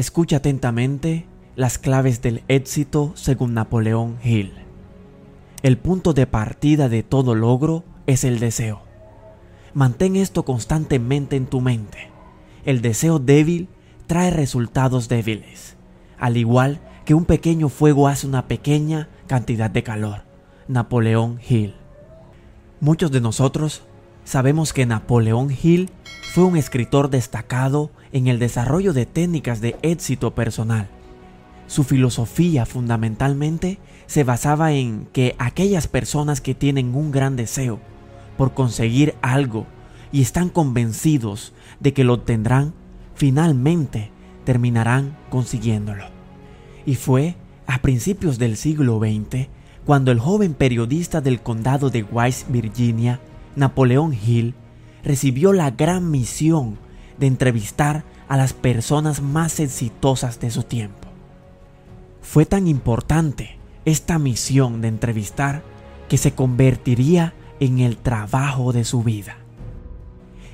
Escucha atentamente las claves del éxito según Napoleón Hill. El punto de partida de todo logro es el deseo. Mantén esto constantemente en tu mente. El deseo débil trae resultados débiles, al igual que un pequeño fuego hace una pequeña cantidad de calor. Napoleón Hill. Muchos de nosotros sabemos que Napoleón Hill fue un escritor destacado en el desarrollo de técnicas de éxito personal. Su filosofía fundamentalmente se basaba en que aquellas personas que tienen un gran deseo por conseguir algo y están convencidos de que lo obtendrán, finalmente terminarán consiguiéndolo. Y fue a principios del siglo XX cuando el joven periodista del condado de West Virginia, Napoleón Hill, recibió la gran misión de entrevistar a las personas más exitosas de su tiempo. Fue tan importante esta misión de entrevistar que se convertiría en el trabajo de su vida.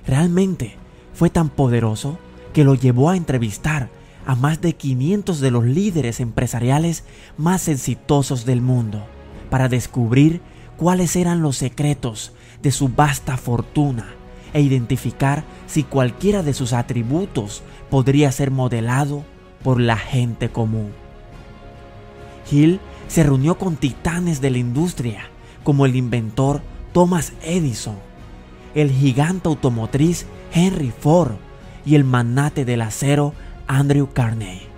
Realmente fue tan poderoso que lo llevó a entrevistar a más de 500 de los líderes empresariales más exitosos del mundo para descubrir cuáles eran los secretos de su vasta fortuna e identificar si cualquiera de sus atributos podría ser modelado por la gente común. Hill se reunió con titanes de la industria como el inventor Thomas Edison, el gigante automotriz Henry Ford y el magnate del acero Andrew Carnegie,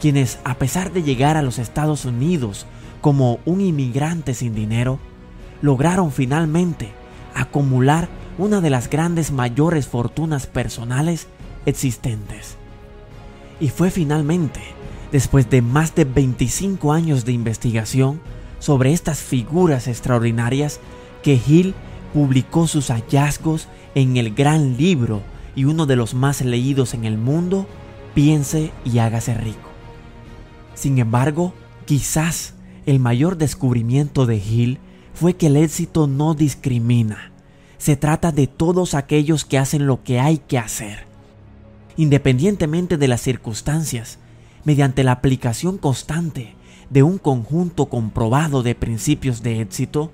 quienes a pesar de llegar a los Estados Unidos como un inmigrante sin dinero, lograron finalmente acumular una de las grandes mayores fortunas personales existentes. Y fue finalmente, después de más de 25 años de investigación sobre estas figuras extraordinarias, que Hill publicó sus hallazgos en el gran libro y uno de los más leídos en el mundo, Piense y hágase rico. Sin embargo, quizás el mayor descubrimiento de Hill fue que el éxito no discrimina. Se trata de todos aquellos que hacen lo que hay que hacer independientemente de las circunstancias, mediante la aplicación constante de un conjunto comprobado de principios de éxito,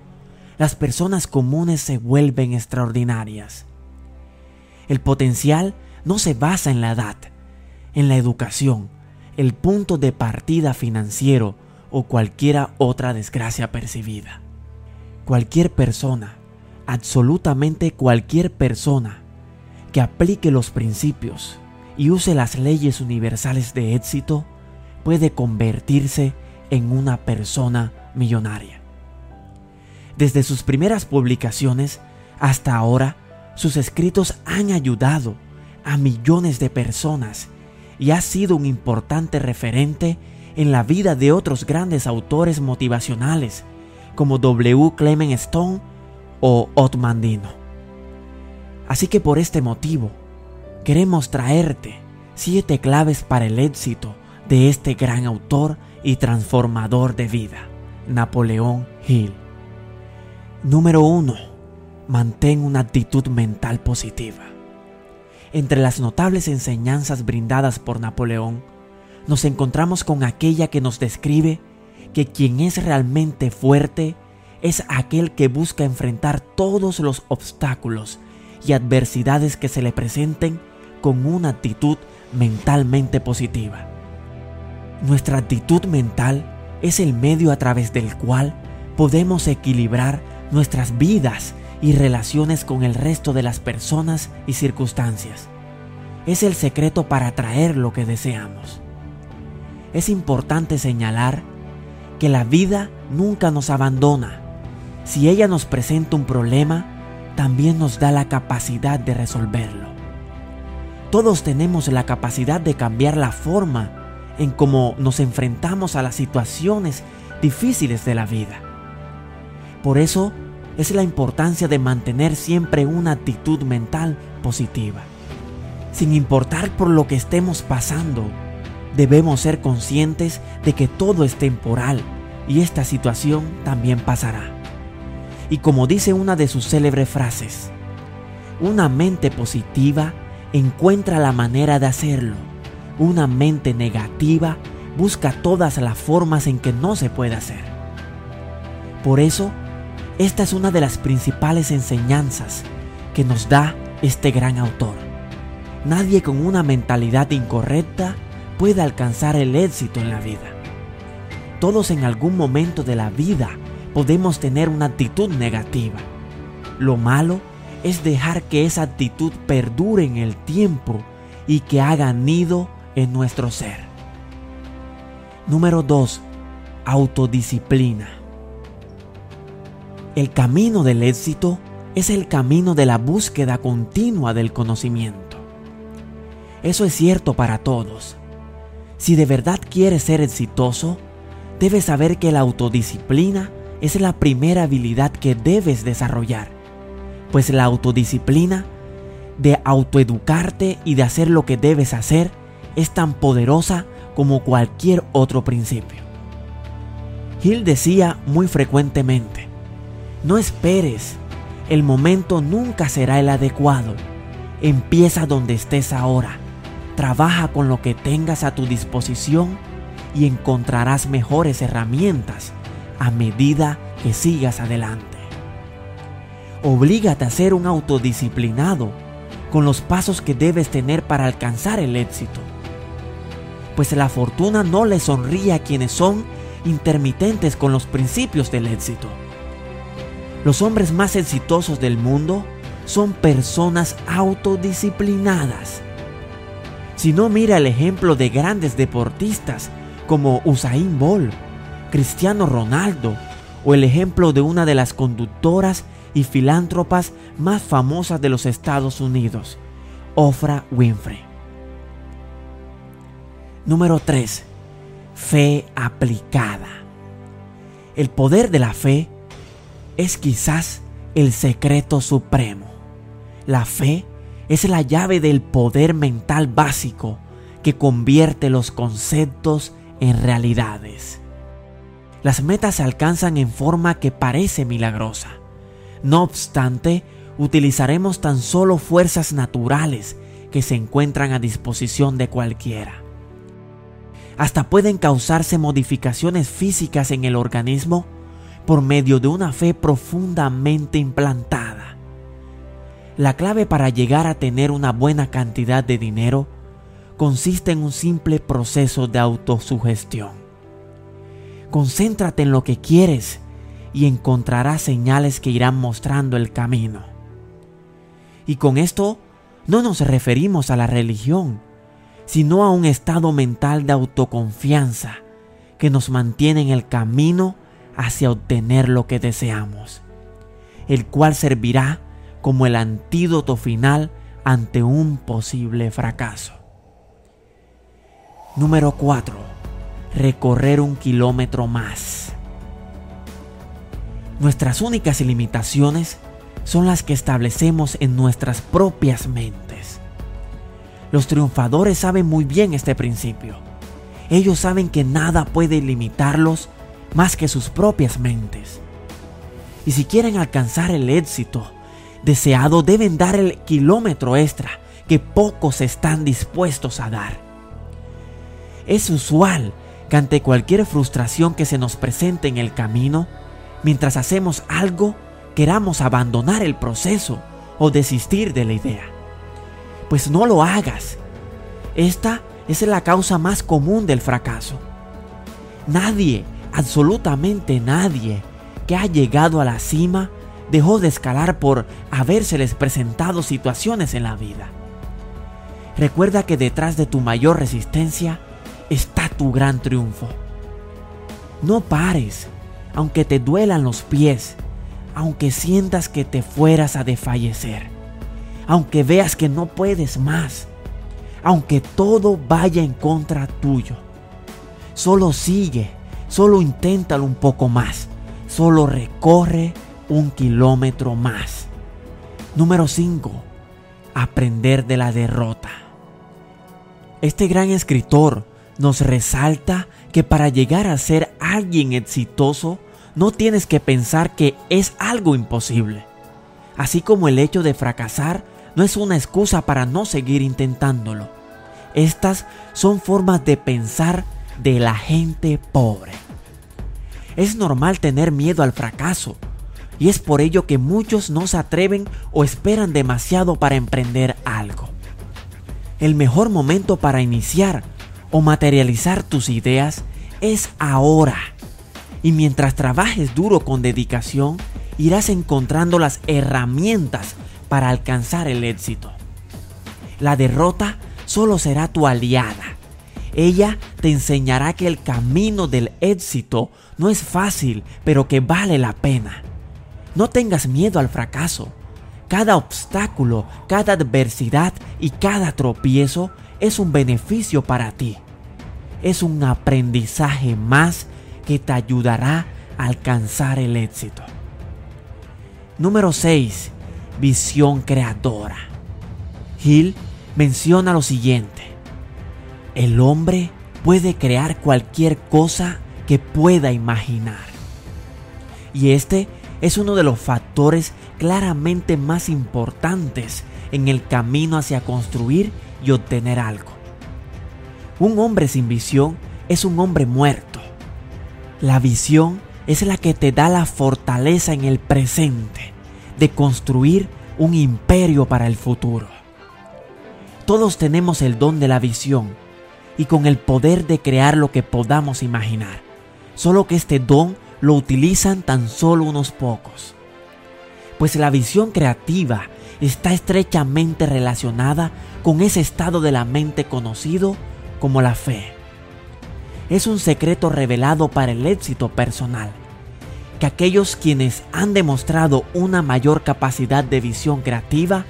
las personas comunes se vuelven extraordinarias. El potencial no se basa en la edad, en la educación, el punto de partida financiero o cualquiera otra desgracia percibida. Cualquier persona, absolutamente cualquier persona, que aplique los principios, y use las leyes universales de éxito, puede convertirse en una persona millonaria. Desde sus primeras publicaciones hasta ahora, sus escritos han ayudado a millones de personas y ha sido un importante referente en la vida de otros grandes autores motivacionales como W. Clement Stone o Otmandino. Así que por este motivo, queremos traerte siete claves para el éxito de este gran autor y transformador de vida, Napoleón Hill. Número 1. Mantén una actitud mental positiva. Entre las notables enseñanzas brindadas por Napoleón, nos encontramos con aquella que nos describe que quien es realmente fuerte es aquel que busca enfrentar todos los obstáculos y adversidades que se le presenten con una actitud mentalmente positiva. Nuestra actitud mental es el medio a través del cual podemos equilibrar nuestras vidas y relaciones con el resto de las personas y circunstancias. Es el secreto para atraer lo que deseamos. Es importante señalar que la vida nunca nos abandona. Si ella nos presenta un problema, también nos da la capacidad de resolverlo. Todos tenemos la capacidad de cambiar la forma en cómo nos enfrentamos a las situaciones difíciles de la vida. Por eso es la importancia de mantener siempre una actitud mental positiva. Sin importar por lo que estemos pasando, debemos ser conscientes de que todo es temporal y esta situación también pasará. Y como dice una de sus célebres frases, una mente positiva encuentra la manera de hacerlo, una mente negativa busca todas las formas en que no se puede hacer. Por eso, esta es una de las principales enseñanzas que nos da este gran autor. Nadie con una mentalidad incorrecta puede alcanzar el éxito en la vida. Todos en algún momento de la vida podemos tener una actitud negativa. Lo malo es dejar que esa actitud perdure en el tiempo y que haga nido en nuestro ser. Número 2. Autodisciplina. El camino del éxito es el camino de la búsqueda continua del conocimiento. Eso es cierto para todos. Si de verdad quieres ser exitoso, debes saber que la autodisciplina es la primera habilidad que debes desarrollar, pues la autodisciplina de autoeducarte y de hacer lo que debes hacer es tan poderosa como cualquier otro principio. Hill decía muy frecuentemente, no esperes, el momento nunca será el adecuado, empieza donde estés ahora, trabaja con lo que tengas a tu disposición y encontrarás mejores herramientas a medida que sigas adelante. Oblígate a ser un autodisciplinado con los pasos que debes tener para alcanzar el éxito. Pues la fortuna no le sonríe a quienes son intermitentes con los principios del éxito. Los hombres más exitosos del mundo son personas autodisciplinadas. Si no mira el ejemplo de grandes deportistas como Usain Bolt, Cristiano Ronaldo o el ejemplo de una de las conductoras y filántropas más famosas de los Estados Unidos, Ofra Winfrey. Número 3. Fe aplicada. El poder de la fe es quizás el secreto supremo. La fe es la llave del poder mental básico que convierte los conceptos en realidades. Las metas se alcanzan en forma que parece milagrosa. No obstante, utilizaremos tan solo fuerzas naturales que se encuentran a disposición de cualquiera. Hasta pueden causarse modificaciones físicas en el organismo por medio de una fe profundamente implantada. La clave para llegar a tener una buena cantidad de dinero consiste en un simple proceso de autosugestión. Concéntrate en lo que quieres y encontrarás señales que irán mostrando el camino. Y con esto no nos referimos a la religión, sino a un estado mental de autoconfianza que nos mantiene en el camino hacia obtener lo que deseamos, el cual servirá como el antídoto final ante un posible fracaso. Número 4. Recorrer un kilómetro más. Nuestras únicas limitaciones son las que establecemos en nuestras propias mentes. Los triunfadores saben muy bien este principio. Ellos saben que nada puede limitarlos más que sus propias mentes. Y si quieren alcanzar el éxito deseado, deben dar el kilómetro extra que pocos están dispuestos a dar. Es usual que ante cualquier frustración que se nos presente en el camino, mientras hacemos algo, queramos abandonar el proceso o desistir de la idea. Pues no lo hagas. Esta es la causa más común del fracaso. Nadie absolutamente nadie que ha llegado a la cima dejó de escalar por habérseles presentado situaciones en la vida. Recuerda que detrás de tu mayor resistencia está tu gran triunfo. No pares, aunque te duelan los pies, aunque sientas que te fueras a desfallecer, aunque veas que no puedes más, aunque todo vaya en contra tuyo. Solo sigue Solo inténtalo un poco más. Solo recorre un kilómetro más. Número 5. Aprender de la derrota. Este gran escritor nos resalta que para llegar a ser alguien exitoso no tienes que pensar que es algo imposible. Así como el hecho de fracasar no es una excusa para no seguir intentándolo. Estas son formas de pensar de la gente pobre. Es normal tener miedo al fracaso y es por ello que muchos no se atreven o esperan demasiado para emprender algo. El mejor momento para iniciar o materializar tus ideas es ahora. Y mientras trabajes duro con dedicación, irás encontrando las herramientas para alcanzar el éxito. La derrota solo será tu aliada. Ella te enseñará que el camino del éxito no es fácil, pero que vale la pena. No tengas miedo al fracaso. Cada obstáculo, cada adversidad y cada tropiezo es un beneficio para ti. Es un aprendizaje más que te ayudará a alcanzar el éxito. Número 6. Visión creadora. Hill menciona lo siguiente. El hombre puede crear cualquier cosa que pueda imaginar. Y este es uno de los factores claramente más importantes en el camino hacia construir y obtener algo. Un hombre sin visión es un hombre muerto. La visión es la que te da la fortaleza en el presente de construir un imperio para el futuro. Todos tenemos el don de la visión y con el poder de crear lo que podamos imaginar, solo que este don lo utilizan tan solo unos pocos. Pues la visión creativa está estrechamente relacionada con ese estado de la mente conocido como la fe es un secreto revelado para el éxito personal, que aquellos quienes han demostrado una mayor capacidad de visión creativa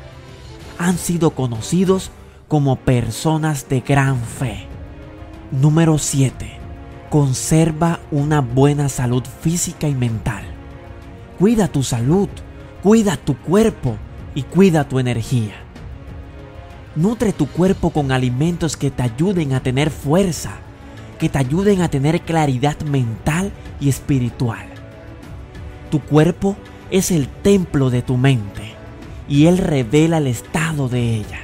han sido conocidos como personas de gran fe. Número 7. Conserva una buena salud física y mental. Cuida tu salud, cuida tu cuerpo y cuida tu energía. Nutre tu cuerpo con alimentos que te ayuden a tener fuerza que te ayuden a tener claridad mental y espiritual. Tu cuerpo es el templo de tu mente y él revela el estado de ella.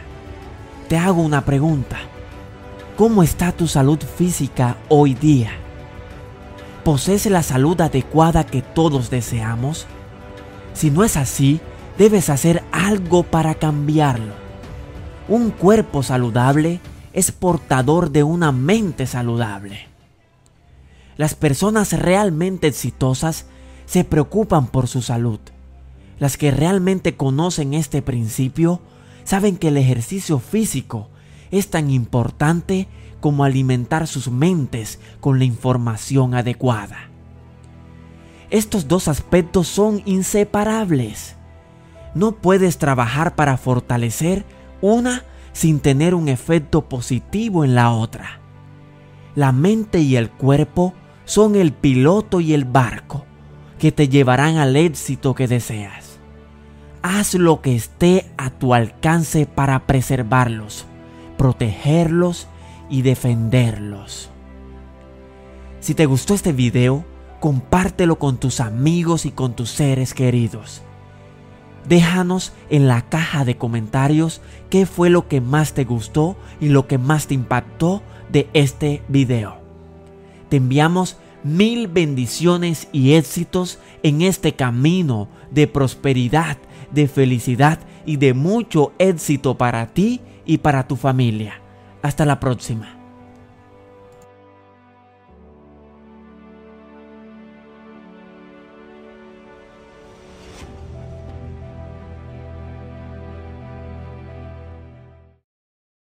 Te hago una pregunta. ¿Cómo está tu salud física hoy día? ¿Posees la salud adecuada que todos deseamos? Si no es así, debes hacer algo para cambiarlo. Un cuerpo saludable es portador de una mente saludable. Las personas realmente exitosas se preocupan por su salud. Las que realmente conocen este principio saben que el ejercicio físico es tan importante como alimentar sus mentes con la información adecuada. Estos dos aspectos son inseparables. No puedes trabajar para fortalecer una sin tener un efecto positivo en la otra. La mente y el cuerpo son el piloto y el barco que te llevarán al éxito que deseas. Haz lo que esté a tu alcance para preservarlos, protegerlos y defenderlos. Si te gustó este video, compártelo con tus amigos y con tus seres queridos. Déjanos en la caja de comentarios qué fue lo que más te gustó y lo que más te impactó de este video. Te enviamos mil bendiciones y éxitos en este camino de prosperidad, de felicidad y de mucho éxito para ti y para tu familia. Hasta la próxima.